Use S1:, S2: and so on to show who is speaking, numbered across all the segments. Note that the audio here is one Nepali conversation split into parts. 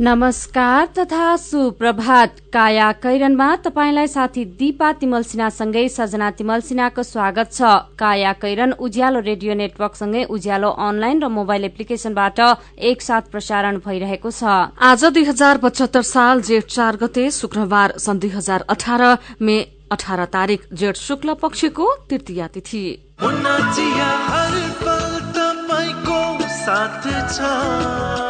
S1: नमस्कार तथा सुप्रभात। काया कैरनमा तपाईंलाई साथी दीपा तिमल सिन्हासँगै सजना तिमल सिन्हाको स्वागत छ। काया कैरन उज्यालो रेडियो नेटवर्कसँगै उज्यालो अनलाइन र मोबाइल एप्लिकेशनबाट एकसाथ प्रसारण भइरहेको छ।
S2: आज दुई हजार पचहत्तर साल जेठ चार गते शुक्रबार सन् दुई हजार अठार मे अठार तारीक जेठ शुक्ल पक्षको तृतीया तिथि।
S3: काया कैरनका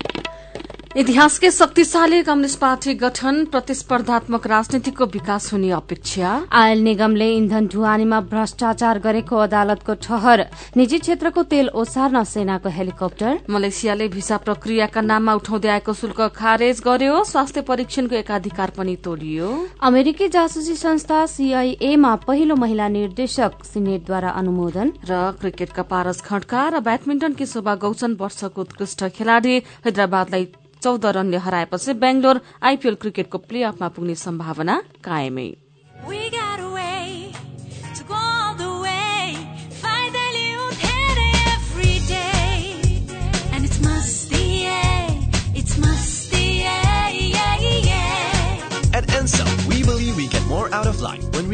S2: इतिहासकै शक्तिशाली कम्युनिष्ट पार्टी गठन प्रतिस्पर्धात्मक राजनीतिको विकास हुने अपेक्षा।
S1: आयल निगमले इन्धन ढुवानीमा भ्रष्टाचार गरेको अदालतको ठहर निजी क्षेत्रको तेल ओसार्न सेनाको हेलिकप्टर।
S2: मलेसियाले भिसा प्रक्रियाका नाममा उठाउँदै आएको शुल्क खारेज गर्यो स्वास्थ्य परीक्षणको एकाधिकार पनि तोडियो।
S1: अमेरिकी जासुसी संस्था सीआईएमा पहिलो महिला निर्देशक सिनेटद्वारा अनुमोदन।
S2: र क्रिकेटका पारस खड्का र ब्याडमिन्टनकी शोभा गौचन वर्षको उत्कृष्ट खेलाड़ी हैदराबादलाई चौध रनले हराएपछि बेंगलोर आइपीएल क्रिकेटको प्ले अफमा पुग्ने सम्भावना कायमै।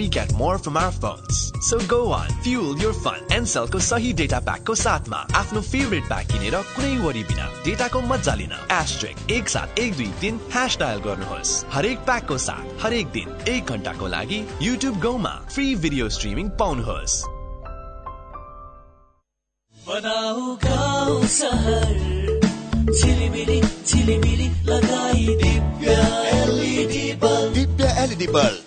S4: We get more from our phones. So go on, fuel your fun. Ansel को सही डेटा प्याकको साथमा आफ्नो फेभरेट प्याक किनेर कुनै वरि बिना डेटाको मजा लिन एस्ट्रिक एक सात एक दुई तिन ह्यास डायल गर्नुहोस् हरेक प्याकको साथ हरेक दिन एक घण्टाको लागि युट्युब गौमा फ्री भिडियो स्ट्रिमिङ पाउनुहोस्
S5: बनाऊ गाउँ सहर झिलिमिली झिलिमिली लगाई Divya LED bulb
S6: Divya LED bulb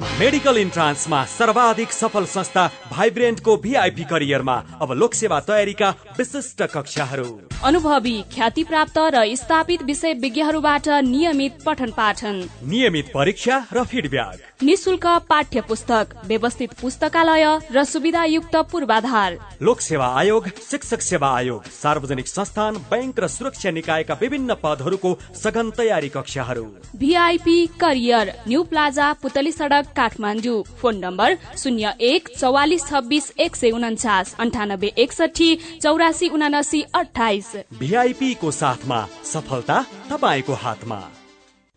S7: medical इन्ट्रान्समा सर्वाधिक सफल संस्था भाइब्रेन्टको भिआइपी करियरमा अब लोकसेवा तयारीका विशिष्ट कक्षाहरू।
S8: अनुभवी ख्याति प्राप्त र स्थापित विषय विज्ञहरूबाट नियमित पठन पाठन
S7: नियमित परीक्षा र फिडब्याक।
S8: निशुल्क पाठ्य पुस्तक व्यवस्थित पुस्तकालय र सुविधायुक्त पूर्वाधार।
S7: लोक सेवा आयोग शिक्षक सेवा आयोग सार्वजनिक संस्थान बैंक र सुरक्षा निकायका विभिन्न पदहरूको सघन तयारी कक्षाहरू।
S8: VIP career new plaza Putali Sadak Kathmandu phone number शून्य एक चौवालिस छब्बिस एक सय उन्चास अन्ठानब्बे एकसठी चौरासी उनासी अठाइस
S7: को साथमा सफलता तपाईँको हातमा।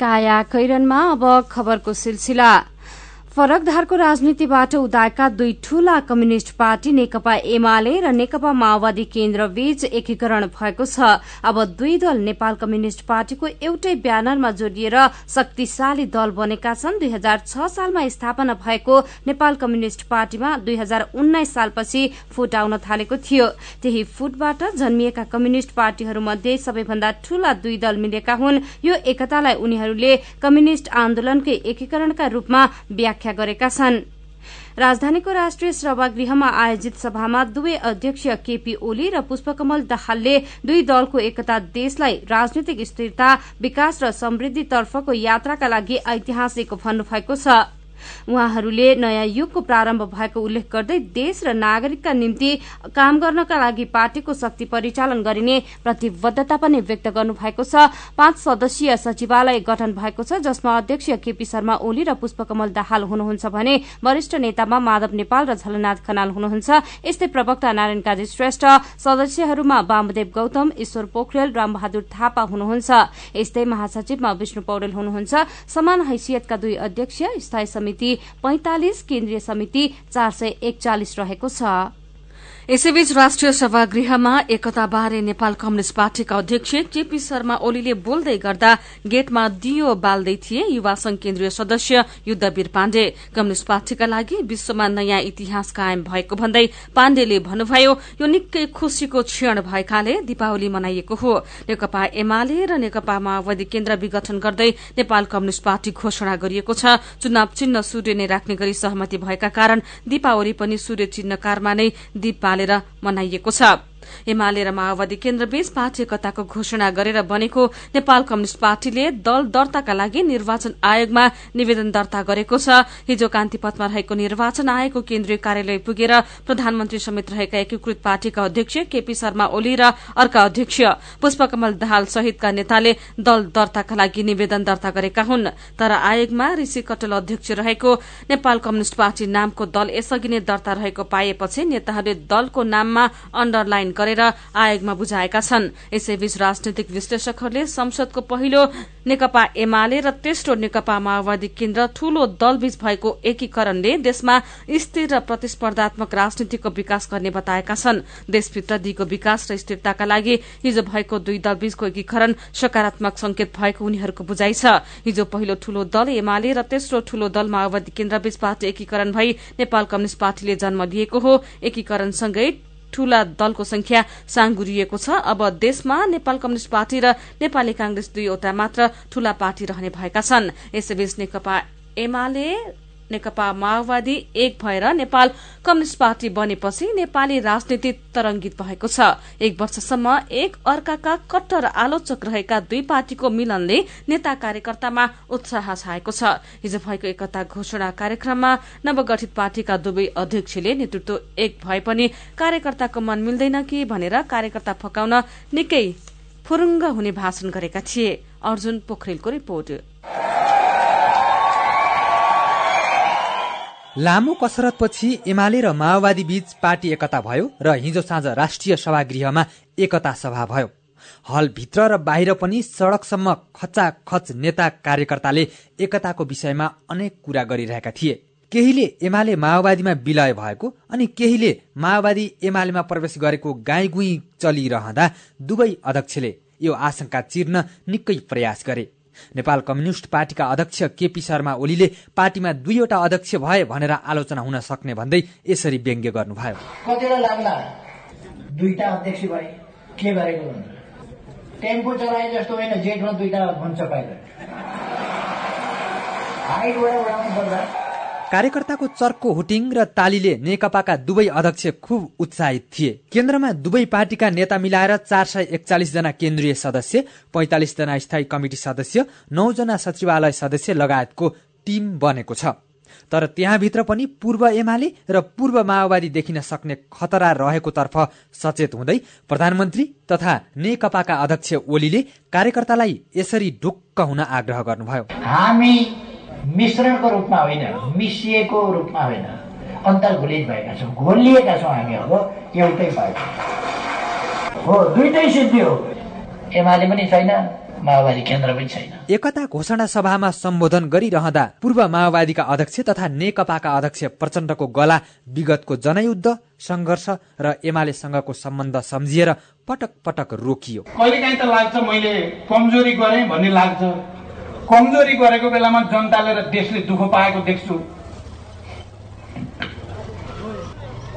S1: काया कैरनमा अब खबरको सिलसिला। फरक धारको राजनीतिबाट उदाएका दुई ठूला कम्युनिष्ट पार्टी नेकपा एमाले र नेकपा माओवादी केन्द्र बीच एकीकरण भएको छ। अब दुई दल नेपाल कम्युनिष्ट पार्टीको एउटै ब्यानरमा जोडिएर शक्तिशाली दल बनेका छन्। दुई हजार छ सालमा स्थापना भएको नेपाल कम्युनिष्ट पार्टीमा दुई हजार उन्नाइस सालपछि फुट आउन थालेको थियो। त्यही फुटबाट जन्मिएका कम्युनिष्ट पार्टीहरूमध्ये सबैभन्दा ठूला दुई दल मिलेका हुन्। यो एकतालाई उनीहरूले कम्युनिष्ट आन्दोलनकै एकीकरणका रूपमा व्याख्या व्याख्या गरेका छन्। राजधानीको राष्ट्रिय सभागृहमा आयोजित सभामा दुवै अध्यक्ष केपी ओली र पुष्पकमल दाहालले दुई दलको एकता देशलाई राजनीतिक स्थिरता विकास र समृद्धितर्फको यात्राका लागि ऐतिहासिक भन्नुभएको छ। उहाँहरूले नयाँ युगको प्रारम्भ भएको उल्लेख गर्दै देश र नागरिकका निम्ति काम गर्नका लागि पार्टीको शक्ति परिचालन गरिने प्रतिबद्धता पनि व्यक्त गर्नुभएको छ। पाँच सदस्यीय सचिवालय गठन भएको छ जसमा अध्यक्ष केपी शर्मा ओली र पुष्पकमल दाहाल हुनुहुन्छ भने वरिष्ठ नेतामा माधव नेपाल र झलनाथ खनाल हुनुहुन्छ। यस्तै प्रवक्ता नारायण काजी श्रेष्ठ सदस्यहरूमा वामदेव गौतम ईश्वर पोखरेल रामबहादुर थापा हुनुहुन्छ। यस्तै महासचिवमा विष्णु पौडेल हुनुहुन्छ। समान हैसियतका दुई अध्यक्ष स्थायी समिति पैंतालिस केन्द्रीय समिति चार सय एकचालिस रहेको छ।
S2: यसैबीच राष्ट्रिय सभागृहमा एकताबारे नेपाल कम्युनिष्ट पार्टीका अध्यक्ष केपी शर्मा ओलीले बोल्दै गर्दा गेटमा दियो बाल्दै थिए युवा संघ केन्द्रीय सदस्य युद्धवीर पाण्डे। कम्युनिष्ट पार्टीका लागि विश्वमा नयाँ इतिहास कायम भएको भन्दै पाण्डेले भन्नुभयो यो निकै खुशीको क्षण भएकाले दीपावली मनाइएको हो। नेकपा एमाले र नेकपा माओवादी केन्द्र विघटन गर्दै नेपाल कम्युनिष्ट पार्टी घोषणा गरिएको छ। चुनाव चिन्ह सूर्य नै राख्ने गरी सहमति भएका कारण दीपावली पनि सूर्य चिन्हकारमा नै दीप हालेर मनाइएको छ। एमाले र माओवादी केन्द्रबीच पार्टी एकताको घोषणा गरेर बनेको नेपाल कम्युनिष्ट पार्टीले दल दर्ताका लागि निर्वाचन आयोगमा निवेदन दर्ता गरेको छ। हिजो कान्तिपथमा रहेको निर्वाचन आयोगको केन्द्रीय कार्यालय पुगेर प्रधानमन्त्री समेत रहेका एकीकृत पार्टीका अध्यक्ष केपी शर्मा ओली र अर्का अध्यक्ष पुष्पकमल दाहाल सहितका नेताले दल दर्ताका लागि निवेदन दर्ता गरेका हुन्। तर आयोगमा ऋषि कटल अध्यक्ष रहेको नेपाल कम्युनिष्ट पार्टी नामको दल यसअघि नै दर्ता रहेको पाएपछि नेताहरूले दलको नाममा अण्डरलाइन गरेर आयोगमा बुझाएका छन्। यसैबीच राजनैतिक विश्लेषकहरूले संसदको पहिलो नेकपा एमाले र तेस्रो नेकपा माओवादी केन्द्र ठूलो दलबीच भएको एकीकरणले देशमा स्थिर र प्रतिस्पर्धात्मक राजनीतिको विकास गर्ने बताएका छन्। देशभित्र दिगो विकास र स्थिरताका लागि हिजो भएको दुई दलबीचको एकीकरण सकारात्मक संकेत भएको उनीहरूको बुझाइ छ। हिजो पहिलो ठूलो दल एमाले र तेस्रो ठूलो दल माओवादी केन्द्रबीच पार्टी एकीकरण भई नेपाल कम्युनिष्ट पार्टीले जन्म लिएको हो। एकीकरणसँगै ठूला दलको संख्या साङ्गुरिएको छ। अब देशमा नेपाल कम्युनिष्ट पार्टी र नेपाली कांग्रेस दुईवटा मात्र ठूला पार्टी रहने भएका छन्। यसैबीच नेकपा एमाले नेकपा माओवादी एक भएर नेपाल कम्युनिष्ट पार्टी बनेपछि नेपाली राजनीति तरंगित भएको छ। एक वर्षसम्म एक अर्काका कट्टर आलोचक रहेका दुई पार्टीको मिलनले नेता कार्यकर्तामा उत्साह छाएको छ। हिजो भएको एकता घोषणा कार्यक्रममा नवगठित पार्टीका दुवै अध्यक्षले नेतृत्व एक भए पनि कार्यकर्ताको मन मिल्दैन कि भनेर कार्यकर्ता फकाउन निकै फुरुङ्ग हुने भाषण गरेका थिए। अर्जुन पोखरेलको रिपोर्ट।
S9: लामो कसरतपछि एमाले र माओवादी बीच पार्टी एकता भयो र हिजो साँझ राष्ट्रिय सभागृहमा एकता सभा भयो। हलभित्र र बाहिर पनि सड़कसम्म खचाखच नेता कार्यकर्ताले एकताको विषयमा अनेक कुरा गरिरहेका थिए। केहीले एमाले माओवादीमा विलय भएको अनि केहीले माओवादी एमालेमा प्रवेश गरेको गाईगुई चलिरहँदा दुवै अध्यक्षले यो आशंका चिर्न निकै प्रयास गरे। नेपाल कम्युनिष्ट पार्टीका अध्यक्ष केपी शर्मा ओलीले पार्टीमा दुईवटा अध्यक्ष भए भनेर आलोचना हुन सक्ने भन्दै यसरी व्यङ्ग्य गर्नुभयो।
S10: कतिलाई लाग्ला? दुईटा अध्यक्ष भए के गरेको टेम्पो चलाए जस्तो होइन जेठमा दुईटा हुन्छ पाइलट। हाइटबाट बढाउनु पर्दा
S9: कार्यकर्ताको चर्को हुटिङ र तालीले नेकपाका दुवै अध्यक्ष खुब उत्साहित थिए। केन्द्रमा दुवै पार्टीका नेता मिलाएर चार सय एकचालिस जना केन्द्रीय सदस्य पैंतालिस जना स्थायी कमिटी सदस्य नौजना सचिवालय सदस्य लगायतको टीम बनेको छ। तर त्यहाँभित्र पनि पूर्व एमाले र पूर्व माओवादी देखिन सक्ने खतरा रहेको तर्फ सचेत हुँदै प्रधानमन्त्री तथा नेकपाका अध्यक्ष ओलीले कार्यकर्तालाई यसरी ढुक्क हुन आग्रह गर्नुभयो।
S10: हामी मिश्रणको रूपमा होइन मिसिएको रूपमा होइन। अन्तर्घुलित भएका छौँ घोलिएका छौँ हामी अब एउटै पार्टी हो दुइटै सिद्धि हो। एमाले पनि छैन माओवादी केन्द्र पनि छैन।
S9: एकता घोषणा सभामा सम्बोधन गरिरहँदा पूर्व माओवादीका अध्यक्ष तथा नेकपाका अध्यक्ष प्रचण्डको गला विगतको जनयुद्ध संघर्ष र एमालेसँगको सम्बन्ध सम्झिएर पटक पटक रोकियो।
S11: कहिलेकाहीँ त लाग्छ मैले कमजोरी गरेँ भन्ने लाग्छ। कमजोरी गरेको बेलामा जनताले र देशले दुःख पाएको देख्छु।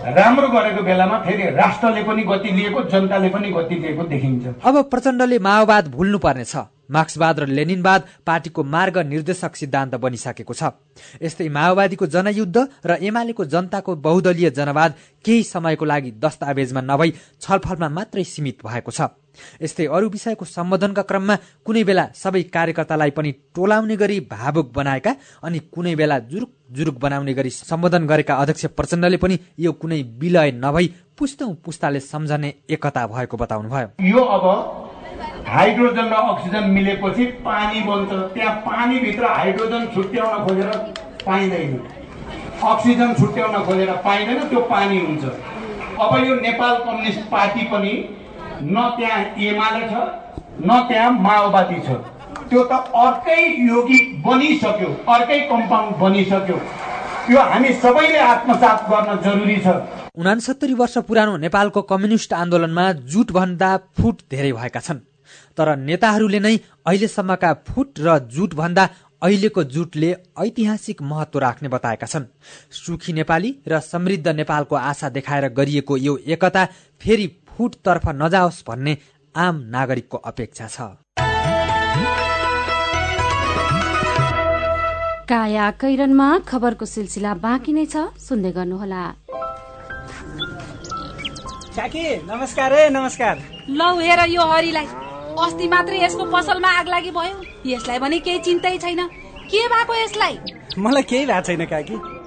S11: राम्रो गरेको बेलामा फेरि राष्ट्रले पनि गति लिएको जनताले पनि गति लिएको देखिन्छ।
S9: अब प्रचण्डले माओवाद भुल्नु पर्नेछ मार्क्सवाद र लेनिनवाद पार्टीको मार्ग निर्देशक सिद्धान्त बनिसकेको छ। यस्तै माओवादीको जनयुद्ध र एमालेको जनताको बहुदलीय जनवाद केही समयको लागि दस्तावेजमा नभई छलफलमा मात्रै सीमित भएको छ। यस्तै अरू विषयको सम्बोधनका क्रममा कुनै बेला सबै कार्यकर्तालाई पनि टोलाउने गरी भावुक बनाएका अनि कुनै बेला जुरुक जुरुक बनाउने गरी सम्बोधन गरेका अध्यक्ष प्रचण्डले पनि यो कुनै विलय नभई पुस्तौं पुस्ताले सम्झने एकता भएको बताउनुभयो।
S11: यो अब हाइड्रोजन र अक्सिजन मिलेपछि पानी बन्छ। त्यहाँ पानीभित्र हाइड्रोजन छुट्याउन खोजेर पाइँदैन। अक्सिजन छुट्याउन खोजेर पाइँदैन त्यो पानी हुन्छ। अब यो नेपाल कम्युनिस्ट पार्टी पनि न त्यहाँ एमाले छ न त्यहाँ माओवादी छ। त्यो त अर्कै योगी बनिसक्यो अर्कै कम्पाउन्ड बनिसक्यो। यो हामी सबैले आत्मसात गर्न जरुरी छ।
S9: उनासत्तरी वर्ष पुरानो नेपालको कम्युनिष्ट आन्दोलनमा जुटभन्दा फुट धेरै भएका छन्। तर नेताहरूले नै अहिलेसम्मका फुट र जुटभन्दा अहिलेको जुटले ऐतिहासिक महत्व राख्ने बताएका छन्। सुखी नेपाली र समृद्ध नेपालको आशा देखाएर गरिएको यो एकता फेरि फुटतर्फ नजाओस् भन्ने आम नागरिकको अपेक्षा छ।
S1: काया कैरनमा खबरको सिलसिला बाँकी नै छ सुन्दै गर्नुहोला।
S12: काकी नमस्कार है नमस्कार।
S13: लौ हेर यो हरिलाई। अस्ति मात्रै यसको पसलमा आग लागि भयो। यसलाई भने केही चिन्तै छैन। के भएको यसलाई?
S12: मलाई केही भएको छैन काकी।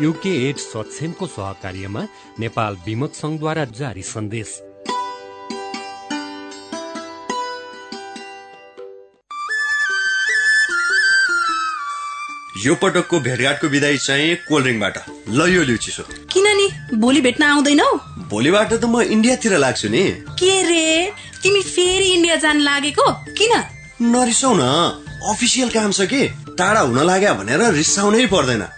S14: युके एड सक्षमको सहकार्यमा नेपाल विमत संघद्वारा जारी सन्देश।
S15: यो पटकको भेटघाटको विदाई चाहिँ कोल्ड ड्रिङ्कबाट ल यो लिउ चिसो
S16: किन नि? भोलि भेट्न आउँदैनौ?
S15: भोलिबाट त म इन्डियातिर लाग्छु नि।
S16: के रे? तिमी फेरि इन्डिया जान लागेको? किन?
S15: नरिसाउ न अफिसियल काम छ कि? टाढा हुन लाग्यो भनेर रिसाउनै पर्दैन।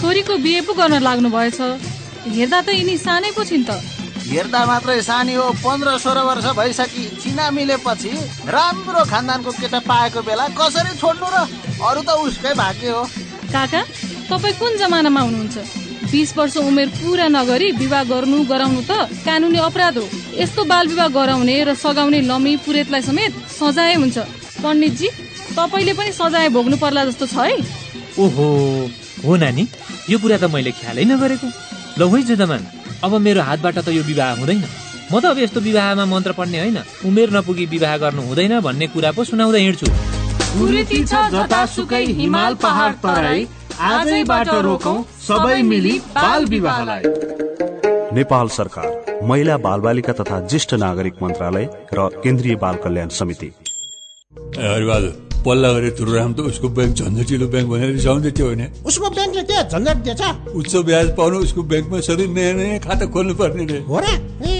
S2: छोरीको बिहे पो गर्न लाग्नु भएछ हेर्दा त यिनी सानै पो छिन् त।
S17: हेर्दा मात्रै सानी हो पन्ध्र सोह्र वर्ष भइसकि चिना मिलेपछि राम्रो खानदानको केटा पाएको बेला कसरी छोड्नु र अरू त उसकै भाग्य हो।
S2: काका तपाईँ कुन जमानामा हुनुहुन्छ? बिस वर्ष उमेर पुरा नगरी विवाह गर्नु गराउनु त कानुनी अपराध हो। यस्तो बाल विवाह गराउने र सघाउने लमी पुरेतलाई समेत सजाय हुन्छ। पण्डितजी तपाईँले पनि सजाय भोग्नु पर्ला जस्तो छ है।
S18: ओहो हो नानी। यो कुरा त मैले ख्यालै नगरेको। ल है जुदमान अब मेरो हातबाट त यो विवाह हुँदैन। म त अब यस्तो विवाहमा मन्त्र पढ्ने होइन। उमेर नपुगी विवाह गर्नु हुँदैन भन्ने कुरा पो सुनाउँदै हिँड्छु।
S5: हिमाल पहाड तराई। आजैबाट रोकौं सबै मिली बाल विवाहलाई।
S19: नेपाल सरकार महिला बाल बालिका तथा ज्येष्ठ नागरिक मन्त्रालय र केन्द्रीय बाल कल्याण समिति।
S20: पल्ला गरे तुरुराम त उसको ब्याङ्क झन्झटिलो ब्याङ्क भनेर रिसाउँदै थियो होइन।
S21: उसको ब्याङ्कले के झन्झट दिएछ।
S20: उच्च ब्याज पाउनु उसको ब्याङ्कमा सधैँ नयाँ नयाँ खाता खोल्नु पर्ने रे।
S21: हो र? ए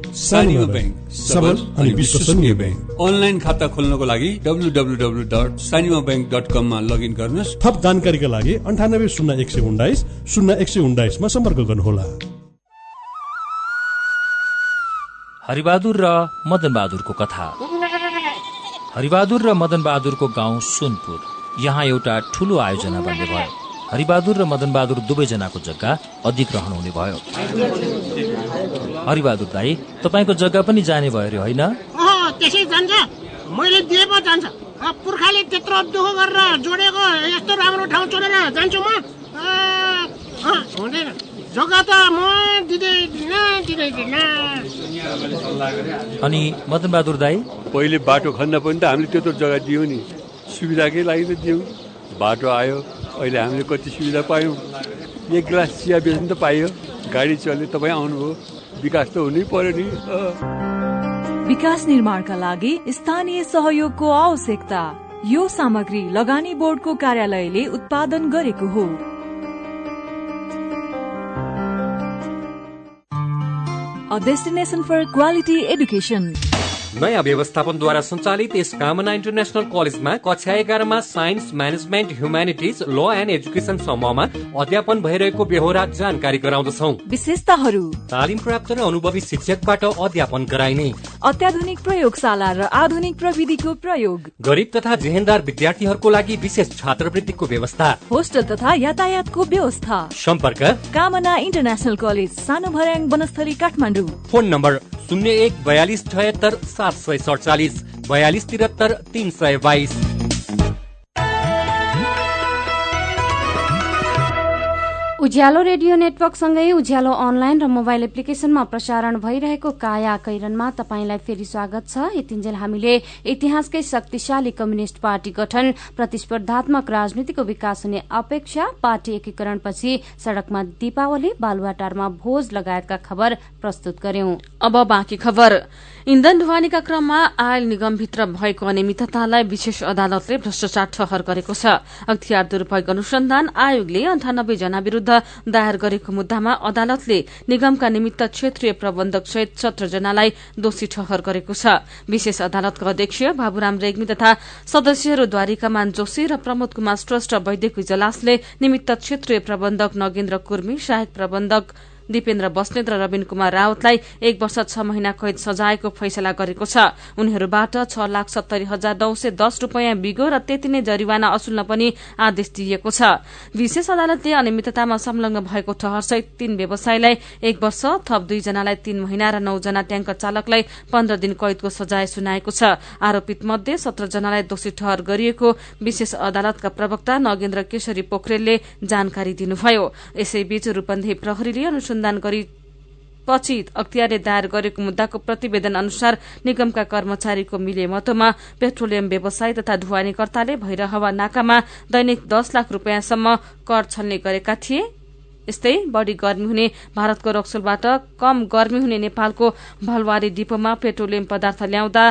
S20: सानिमा ब्याङ्क सबल अनि विश्वसनीय ब्याङ्क। अनलाइन खाता खोल्नको लागि W W W dot Sanima bank dot कममा लगइन गर्नुहोस्।
S22: थप जानकारीका लागि अन्ठानब्बे शून्य एक सय उन्नाइस शून्य एक सय उन्नाइसमा सम्पर्क गर्नुहोला।
S18: हरिबहादुर र मदन बहादुरको कथा। हरिबहादुर र मदन बहादुरको गाउँ सुनपुर। यहाँ एउटा ठुलो आयोजना बन्ने भयो। हरिबहादुर र मदन बहादुर दुवैजनाको जग्गा अधिग्रहण हुने भयो। हरिबहादुर दाई तपाईँको जग्गा पनि जाने भयो अरे होइन?
S23: त्यसै जान्छ। मैले दिए पो जान्छ पुर्खाले त्यत्रो दुःख गरेर जोडेको यस्तो राम्रो ठाउँ छोडेर जान्छु म। हुँदैन। जग्गा त म
S18: अनि मदन बहादुर दाई?
S20: पहिले बाटो खन्न पनि त हामीले त्यत्रो जग्गा दियौँ नि। सुविधाकै लागि त दियौँ। बाटो आयो अहिले हामीले कति सुविधा पायौँ। एक गिलास चिया बेच्नु त पाइयो। गाडी चल्यो तपाईँ आउनुभयो। विकास त हुनै पर्यो नि।
S24: विकास निर्माणका लागि स्थानीय सहयोगको आवश्यकता। यो सामग्री लगानी बोर्डको कार्यालयले उत्पादन गरेको हो। A destination for quality education.
S14: नयाँ व्यवस्थापनद्वारा सञ्चालित यस कामना इन्टरनेसनल कलेजमा कक्षा एघारमा science management humanities law and education समूहमा अध्यापन भइरहेको बेहोरा जानकारी गराउँदछौ।
S24: विशेषताहरू।
S14: तालिम प्राप्त र अनुभवी शिक्षकबाट अध्यापन गराइने।
S24: अत्याधुनिक प्रयोगशाला र आधुनिक प्रविधिको प्रयोग।
S14: गरिब तथा जेहेन्दार विद्यार्थीहरूको लागि विशेष छात्रवृत्तिको व्यवस्था।
S24: होस्टल तथा यातायातको व्यवस्था।
S14: सम्पर्क।
S24: कामना इन्टरनेसनल कलेज सानो भर्याङ वनस्थली काठमाडौँ।
S14: फोन नम्बर शून्य एक बयालिस छयत्तर सात सय सडचालिस बयालिस त्रिहत्तर तिन सय बाइस।
S1: उज्यालो रेडियो नेटवर्कसँगै उज्यालो अनलाइन र मोबाइल एप्लिकेशनमा प्रसारण भइरहेको काया कैरनमा तपाईँलाई फेरि स्वागत छ। यतिन्जेल हामीले इतिहासकै शक्तिशाली कम्युनिष्ट पार्टी गठन प्रतिस्पर्धात्मक राजनीतिको विकास हुने अपेक्षा पार्टी एकीकरणपछि सड़कमा दीपावली बालुवाटारमा भोज लगायतका खबर प्रस्तुत गर्यौं।
S2: इन्धन ढुवानीका क्रममा आयल निगमभित्र भएको अनियमिततालाई विशेष अदालतले भ्रष्टाचार ठहर गरेको छ। अख्तियार दुरूपयोग अनुसन्धान आयोगले अन्ठानब्बे जना विरूद्ध दायर गरेको मुद्दामा अदालतले निगमका निमित्त क्षेत्रीय प्रबन्धक सहित सत्र जनालाई दोषी ठहर गरेको छ। विशेष अदालतका अध्यक्ष बाबुराम रेग्मी तथा सदस्यहरू द्वारिकामान जोशी र प्रमोद कुमार श्रेष्ठ वैद्यको इजलासले निमित्त क्षेत्रीय प्रबन्धक नगेन्द्र कुर्मी सहायक प्रबन्धक दिपेन्द्र बस्नेत र रविन कुमार रावतलाई एक वर्ष छ महिना कैद सजायको फैसला गरेको छ। उनीहरूबाट छ लाख सत्तरी हजार नौ सय दस रूपियाँ बिगो र त्यति नै जरिवाना असुल्न पनि आदेश दिइएको छ। विशेष अदालतले अनियमिततामा संलग्न भएको ठहरसहित तीन व्यवसायीलाई एक वर्ष थप दुईजनालाई तीन महिना र नौजना ट्याङ्कर चालकलाई पन्ध्र दिन कैदको सजाय सुनाएको छ। आरोपित मध्ये सत्र जनालाई दोषी ठहर गरिएको विशेष अदालतका प्रवक्ता नगेन्द्र केशरी पोखरेलले जानकारी दिनुभयो। यसैबीच रूपन्देही प्रहरीले अनुसन्धान गरी पछि अख्तियारले दायर गरेको मुद्दाको प्रतिवेदन अनुसार निगमका कर्मचारीको मिलेमतोमा पेट्रोलियम व्यवसाय तथा ढुवानीकर्ताले भैरहवा नाकामा दैनिक दस लाख रूपियाँसम्म कर छल्ने गरेका थिए। यस्तै बढ़ी गर्मी हुने भारतको रक्सोलबाट कम गर्मी हुने नेपालको भलवारी डिपोमा पेट्रोलियम पदार्थ ल्याउँदा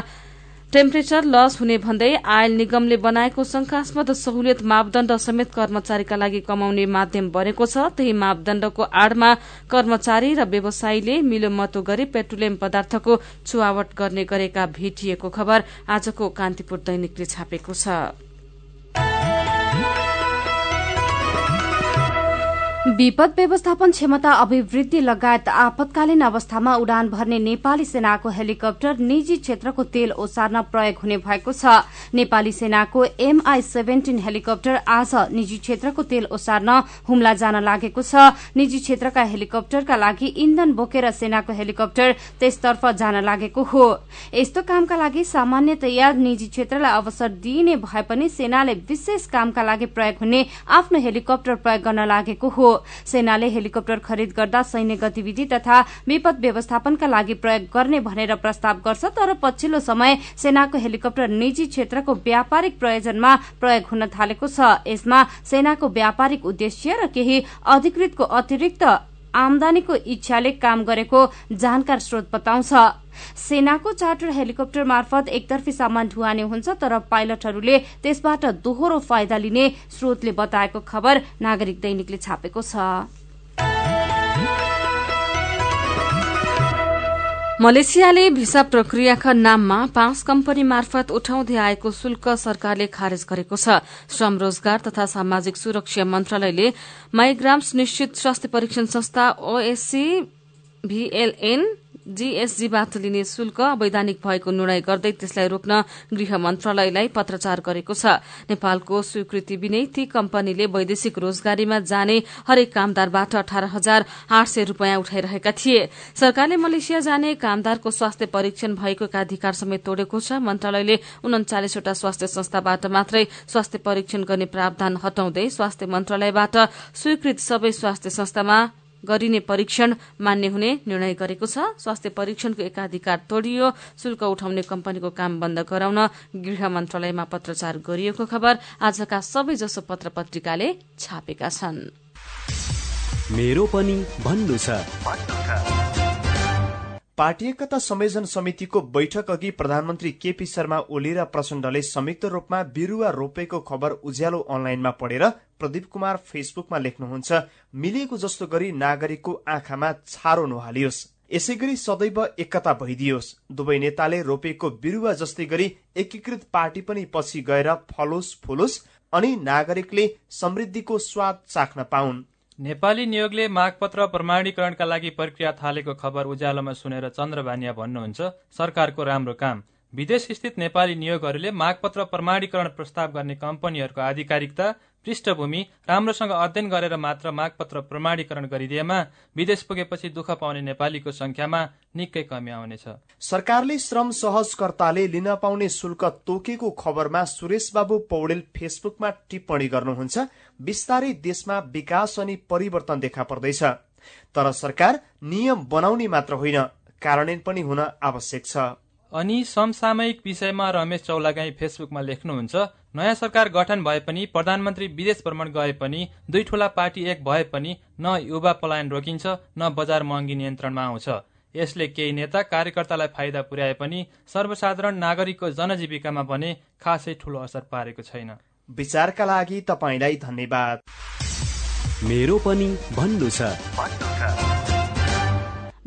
S2: टेम्परेचर लस हुने भन्दै आयल निगमले बनाएको शंकास्पद सहुलियत मापदण्ड समेत कर्मचारीका लागि कमाउने माध्यम बनेको छ। त्यही मापदण्डको आड़मा कर्मचारी र व्यवसायीले मिलोमतो गरी पेट्रोलियम पदार्थको छुवावट गर्ने गरेका भेटिएको खबर आजको कान्तिपुर दैनिकले छापेको छ।
S1: विपद व्यवस्थापन क्षमता अभिवृद्धि लगायत आपतकालीन अवस्थामा उडान भर्ने नेपाली सेनाको हेलिकप्टर निजी क्षेत्रको तेल ओसार्न प्रयोग हुने भएको छ। नेपाली सेनाको एमआई सेभेन्टीन हेलिकप्टर आज निजी क्षेत्रको तेल ओसार्न हुम्ला जान लागेको छ। निजी क्षेत्रका हेलिकप्टरका लागि इन्धन बोकेर सेनाको हेलिकप्टर त्यसतर्फ जान लागेको हो। यस्तो कामका लागि सामान्यतया निजी क्षेत्रलाई अवसर दिइने भए पनि सेनाले विशेष कामका लागि प्रयोग हुने आफ्नो हेलिकप्टर प्रयोग गर्न लागेको हो। सेनाले हेलिकप्टर खरिद गर्दा सैन्य गतिविधि तथा विपद व्यवस्थापनका लागि प्रयोग गर्ने भनेर प्रस्ताव गर्छ तर पछिल्लो समय सेनाको हेलिकप्टर निजी क्षेत्रको व्यापारिक प्रयोजनमा प्रयोग हुन थालेको छ। यसमा सेनाको व्यापारिक उद्देश्य र केही अधिकृतको अतिरिक्त आमदानीको इच्छाले काम गरेको जानकार स्रोत बताउँछ। सेनाको चार्टर हेलिकप्टर मार्फत एकतर्फी सामान ढुवानी हुन्छ तर पाइलटहरूले त्यसबाट दोहोरो फाइदा लिने स्रोतले बताएको खबर नागरिक दैनिकले छापेको छ।
S2: मलेसियाले भिसा प्रक्रियाका नाममा पाँच कम्पनी मार्फत उठाउँदै आएको शुल्क सरकारले खारेज गरेको छ। श्रम रोजगार तथा सामाजिक सुरक्षा मन्त्रालयले माइग्राम्स निश्चित स्वास्थ्य परीक्षण संस्था ओएससी भीएलएन जीएसजीबाट लिने शुल्क अवैधानिक भएको निर्णय गर्दै त्यसलाई रोक्न गृह मन्त्रालयलाई पत्रचार गरेको छ। नेपालको स्वीकृति बिनै ती कम्पनीले वैदेशिक रोजगारीमा जाने हरेक कामदारबाट अठार हजार आठ सय रूपियाँ उठाइरहेका थिए। सरकारले मलेसिया जाने कामदारको स्वास्थ्य परीक्षण भएको एकाधिकार समेत तोडेको छ। मन्त्रालयले उन्चालिसवटा स्वास्थ्य संस्थाबाट मात्रै स्वास्थ्य परीक्षण गर्ने प्रावधान हटाउँदै स्वास्थ्य मन्त्रालयबाट स्वीकृत सबै स्वास्थ्य संस्थामा गरिने परीक्षण मान्य हुने निर्णय गरेको छ। स्वास्थ्य परीक्षणको एकाधिकार तोडियो। शुल्क उठाउने कम्पनीको काम बन्द गराउन गृह मन्त्रालयमा पत्रचार गरिएको खबर आजका सबैजसो पत्र पत्रिकाले छापेका छन्।
S25: मेरो पनि भन्नु छ।
S26: पार्टी एकता संयोजन समितिको बैठक अघि प्रधानमन्त्री केपी शर्मा ओली र प्रचण्डले संयुक्त रूपमा बिरुवा रोपेको खबर उज्यालो अनलाइनमा पढेर प्रदीप कुमार फेसबुकमा लेख्नुहुन्छ मिलिएको जस्तो गरी नागरिकको आँखामा छारो नहालियोस्। यसै गरी सदैव एकता भइदियोस्। दुवै नेताले रोपेको बिरुवा जस्तै गरी एकीकृत पार्टी पनि पछि गएर फलोस् फुलोस् अनि नागरिकले समृद्धिको स्वाद चाख्न पाउन्।
S27: नेपाली नियोगले मागपत्र प्रमाणीकरणका लागि प्रक्रिया थालेको खबर उज्यालोमा सुनेर चन्द्रभानिया भन्नुहुन्छ सरकारको राम्रो काम। विदेश स्थित नेपाली नियोगहरूले मागपत्र प्रमाणीकरण प्रस्ताव गर्ने कम्पनीहरूको आधिकारिकता पृष्ठभूमि राम्रोसँग अध्ययन गरेर मात्र मागपत्र प्रमाणीकरण गरिदिएमा विदेश पुगेपछि दुःख पाउने नेपालीको संख्यामा निकै कमी आउनेछ।
S26: सरकारले श्रम सहजकर्ताले लिन पाउने शुल्क तोकेको खबरमा सुरेश बाबु पौडेल फेसबुकमा टिप्पणी गर्नुहुन्छ। बिस्तारै देशमा विकास अनि परिवर्तन देखा पर्दैछ। तर सरकार नियम बनाउने मात्र होइन कार्यान्वयन पनि हुन आवश्यक छ।
S27: अनि समसामयिक विषयमा रमेश चौलागाई फेसबुकमा लेख्नुहुन्छ नयाँ सरकार गठन भए पनि प्रधानमन्त्री विदेश भ्रमण गए पनि दुई ठूला पार्टी एक भए पनि न युवा पलायन रोकिन्छ न बजार महँगी नियन्त्रणमा आउँछ। यसले केही नेता कार्यकर्तालाई फाइदा पुर्याए पनि सर्वसाधारण नागरिकको जनजीविकामा भने खासै ठूलो असर पारेको छैन।
S26: विचारका लागि तपाईँलाई धन्यवाद।
S25: मेरो पनि भन्नु छ।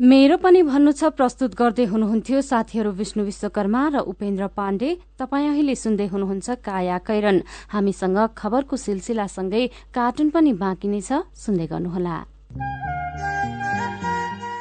S1: मेरो पनि भन्नु छ प्रस्तुत गर्दै हुनुहुन्थ्यो साथीहरू विष्णु विश्वकर्मा र उपेन्द्र पाण्डे। तपाईँ अहिले सुन्दै हुनुहुन्छ काया कैरन। हामीसँग खबरको सिलसिलासँगै कार्टुन पनि बाँकी नै छ सुन्दै गर्नुहोला।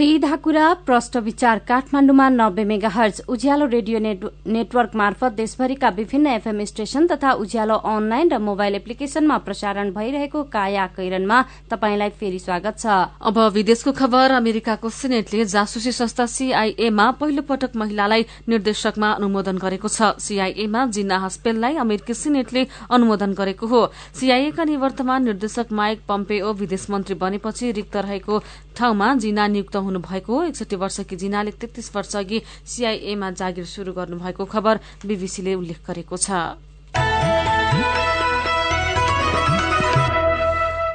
S1: सीधा कुरा प्रष्ट विचार काठमाडौँमा नब्बे megahertz Ujyaalo radio network मार्फत देशभरिका विभिन्न एफएम स्टेशन तथा उज्यालो अनलाइन र मोबाइल एप्लिकेशनमा प्रसारण भइरहेको काया कैरनमा तपाईँलाई फेरि स्वागत छ।
S2: अब विदेशको खबर अमेरिकाको सिनेटले जासुसी संस्था सीआईएमा पहिलो पटक महिलालाई निर्देशकमा अनुमोदन गरेको छ। सीआईएमा जिन्ना हस्पेललाई अमेरिकी सिनेटले अनुमोदन गरेको हो। सीआईएका निवर्तमान निर्देशक माइक पम्पेओ विदेश मन्त्री बनेपछि रिक्त रहेको ठाउँमा जिना नियुक्त हुनुभएको हो। एकसठी वर्षकी जिनाले तेत्तीस वर्ष अघि सीआईएमा जागिर शुरू गर्नुभएको खबर बीबीसीले उल्लेख गरेको छ।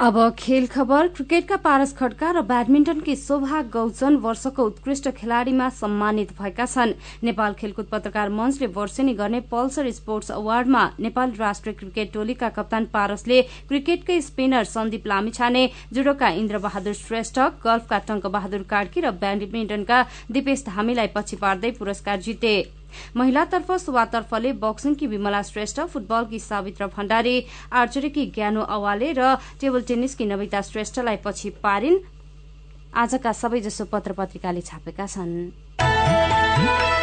S1: अब खेल खबर क्रिकेटका पारस खड्का र ब्याडमिन्टनकी शोभा गौचन वर्षको उत्कृष्ट खेलाड़ीमा सम्मानित भएका छन्। नेपाल खेलकुद पत्रकार मञ्चले वर्षेनी गर्ने पल्सर स्पोर्ट्स अवार्डमा नेपाल राष्ट्रिय क्रिकेट टोलीका कप्तान पारसले क्रिकेटकै स्पिनर सन्दीप लामिछाने जुडोका इन्द्र बहादुर श्रेष्ठ गल्फका टंक बहादुर कार्की र ब्याडमिन्टनका दिपेश धामीलाई पछि पार्दै पुरस्कार जिते। महिलातर्फ सुवातर्फले बक्सिङकी विमला श्रेष्ठ फुटबलकी सावित्र भण्डारी आर्चरीकी ज्ञानो अवाले र टेबल टेनिसकी नविता श्रेष्ठलाई पछि पारिन्। आजका सबैजसो पत्र पत्रिकाले छापेका छन्।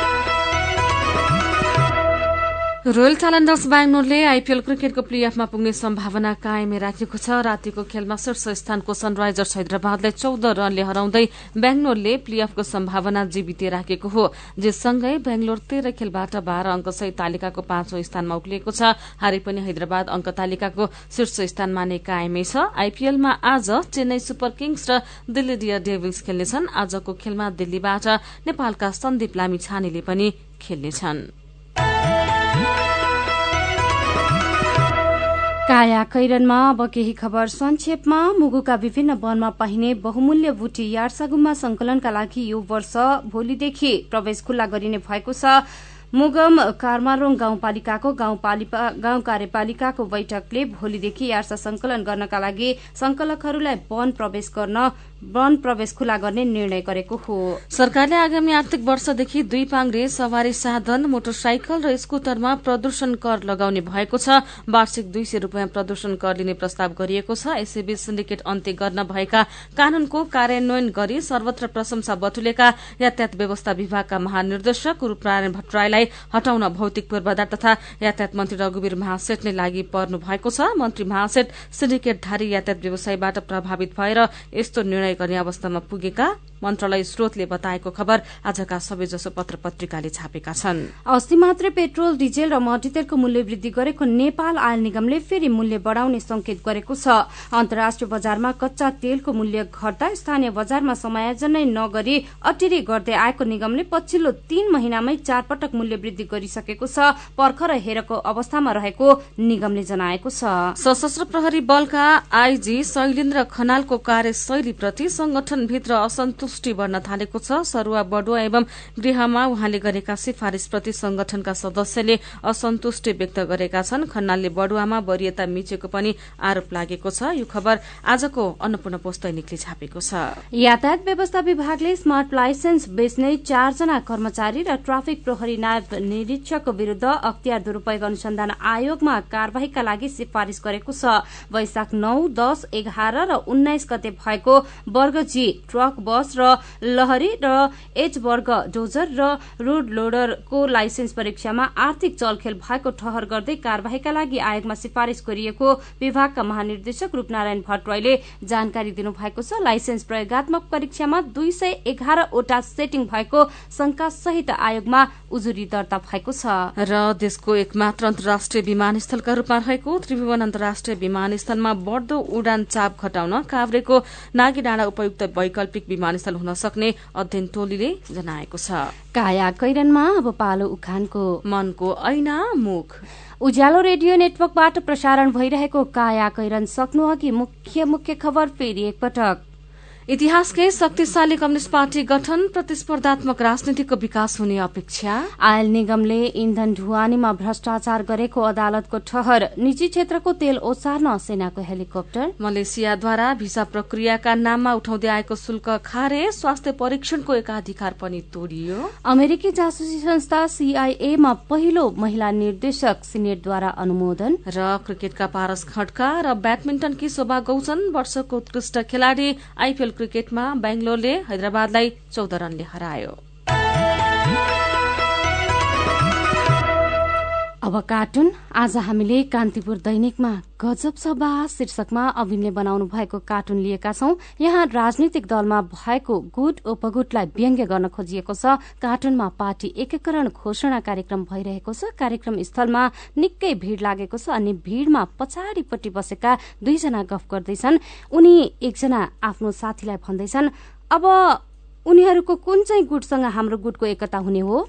S2: रोयल च्यालेन्जर्स बेङ्गलोरले आइपीएल क्रिकेटको प्लेअफमा पुग्ने सम्भावना कायमै राखेको छ। रातिको खेलमा शीर्ष स्थानको सनराइजर्स हैदराबादलाई चौध रनले हराउँदै बेङ्गलोरले प्लेअफको सम्भावना जीवित राखेको हो जससँगै बेङ्गलोर तेह्र खेलबाट बाह्र अङ्कसहित तालिकाको पाँचौं स्थानमा उक्लिएको छ। हारे पनि हैदराबाद अङ्क तालिकाको शीर्ष स्थानमा नै कायमै छ। आइपीएलमा आज चेन्नई सुपर किङ्स र दिल्ली डियर डेभिल्स खेल्नेछन्। आजको खेलमा दिल्लीबाट नेपालका सन्दीप लामी छानेले पनि खेल्नेछन्।
S1: काया कैरनमा अब केही खबर संक्षेपमा। मुगुका विभिन्न वनमा पाइने बहुमूल्य बुटी यार्सागुम्मा संकलनका लागि यो वर्ष भोलिदेखि प्रवेश खुल्ला गरिने भएको छ। मुगम कार्मारोङ गाउँपालिकाको गाउँ कार्यपालिकाको बैठकले भोलिदेखि यार्सा संकलन गर्नका लागि संकलकहरूलाई वन प्रवेश गर्न वन प्रवेश खुला गर्ने निर्णय गरेको हो।
S2: सरकारले आगामी आर्थिक वर्षदेखि दुई पाङ्रे सवारी साधन मोटरसाइकल र स्कूटरमा प्रदूषण कर लगाउने भएको छ। वार्षिक दुई सय रूपियाँ प्रदूषण कर लिने प्रस्ताव गरिएको छ। यसैबीच सिन्डिकेट अन्त्य गर्न भएका कानूनको कार्यान्वयन गरी सर्वत्र प्रशंसा बटुलेका यातायात व्यवस्था विभागका महानिर्देशक रूपनारायण भट्टराईलाई हटाउन भौतिक पूर्वाधार तथा यातायात मन्त्री रघुवीर महासेठ लागू पर्नु भएको छ। मन्त्री महासेठ सिन्डिकेटधारी यातायात व्यवसायबाट प्रभावित भएर यस्तो निर्णय गर्ने अवस्थामा पुगेका मन्त्रालय स्रोतले बताएको खबर आजका सबैजसो पत्र पत्रिकाले छापेका छन्।
S1: अस्ति मात्रै पेट्रोल डिजेल र मट्टीतेलको मूल्य वृद्धि गरेको नेपाल आयल निगमले फेरि मूल्य बढ़ाउने संकेत गरेको छ। अन्तर्राष्ट्रिय बजारमा कच्चा तेलको मूल्य घट्दा स्थानीय बजारमा समायोजन नै नगरी अटिरी गर्दै आएको निगमले पछिल्लो तीन महिनामै चार पटक मूल्य वृद्धि गरिसकेको छ। पर्खर हेरको अवस्थामा रहेको निगमले जनाएको छ।
S2: सशस्त्र प्रहरी बलका आइजी शैलेन्द्र खनालको कार्यशैलीप्रति संगठनभित्र असन्तुष्टि बढ़न थालेको छ। सरुवा बडुवा एवं गृहमा उहाँले गरेका सिफारिशप्रति संगठनका सदस्यले असन्तुष्टि व्यक्त गरेका छन्। खन्नालले बडुवामा वरियता मिचेको पनि आरोप लागेको छ। यो खबर आजको अन्नपूर्ण पोस्ट दैनिकले छापेको छ।
S1: यातायात व्यवस्था विभागले स्मार्ट लाइसेन्स बेच्ने चारजना कर्मचारी र ट्राफिक प्रहरी नायब निरीक्षकको विरूद्ध अख्तियार दुरूपयोग अनुसन्धान आयोगमा कार्यवाहीका लागि सिफारिश गरेको छ। वैशाख नौ दस एघार र उन्नाइस गते भएको वर्ग जी ट्रक बस र लहरी र एच वर्ग डोजर र रोड लोडरको लाइसेन्स परीक्षामा आर्थिक चलखेल भएको ठहर गर्दै कार्यवाहीका लागि आयोगमा सिफारिश गरिएको विभागका महानिर्देशक रूपनारायण भट्टराईले जानकारी दिनुभएको छ। लाइसेन्स प्रयोगत्मक परीक्षामा दुई सय एघारवटा सेटिङ भएको शंका सहित आयोगमा उजुरी दर्ता भएको छ।
S2: र देशको एकमात्र अन्तर्राष्ट्रिय विमानस्थलका रूपमा रहेको त्रिभुवन अन्तर्राष्ट्रिय विमानस्थलमा बढ़दो उडान चाप घटाउन काभ्रेको नागेडाँडा डाँडा उपयुक्त वैकल्पिक विमानस्थल हुन सक्ने अध्ययन टोलीले जनाएको छ।
S1: काया कैरनमा अब पालो उखानको
S2: मनको ऐना मुख।
S1: उज्यालो रेडियो नेटवर्कबाट प्रसारण भइरहेको काया कैरन सक्नु अघि मुख्य मुख्य खबर फेरि एकपटक।
S2: इतिहासकै शक्तिशाली कम्युनिष्ट पार्टी गठन प्रतिस्पर्धात्मक राजनीतिको विकास हुने अपेक्षा।
S1: आयल निगमले इन्धन ढुवानीमा भ्रष्टाचार गरेको अदालतको ठहर निजी क्षेत्रको तेल ओसार्न सेनाको हेलिकप्टर।
S2: मलेसियाद्वारा भिसा प्रक्रियाका नाममा उठाउँदै आएको शुल्क खारे स्वास्थ्य परीक्षणको एकाधिकार पनि तोडियो।
S1: अमेरिकी जासुसी संस्था सीआईएमा पहिलो महिला निर्देशक सिनेटद्वारा अनुमोदन।
S2: र क्रिकेटका पारस खड्का र ब्याडमिन्टनकी शोभा गौचन वर्षको उत्कृष्ट खेलाड़ी आइपीएल क्रिकेटमा बेंगलोरले हैदराबादलाई चौध रनले हरायो।
S1: अब कार्टुन। आज हामीले कान्तिपुर दैनिकमा गजब सभा शीर्षकमा अविनले बनाउनु भएको कार्टुन लिएका छौं। यहाँ राजनीतिक दलमा भएको गुट उपगुटलाई व्यङ्ग्य गर्न खोजिएको छ। कार्टुनमा पार्टी एकीकरण घोषणा कार्यक्रम भइरहेको छ। कार्यक्रम स्थलमा निकै भीड़ लागेको छ अनि भीड़मा पछाडिपट्टि बसेका दुईजना गफ गर्दैछन्। उनी एकजना आफ्नो साथीलाई भन्दैछन् अब उनीहरूको कुन चाहिँ गुटसँग हाम्रो गुटको एकता हुने हो?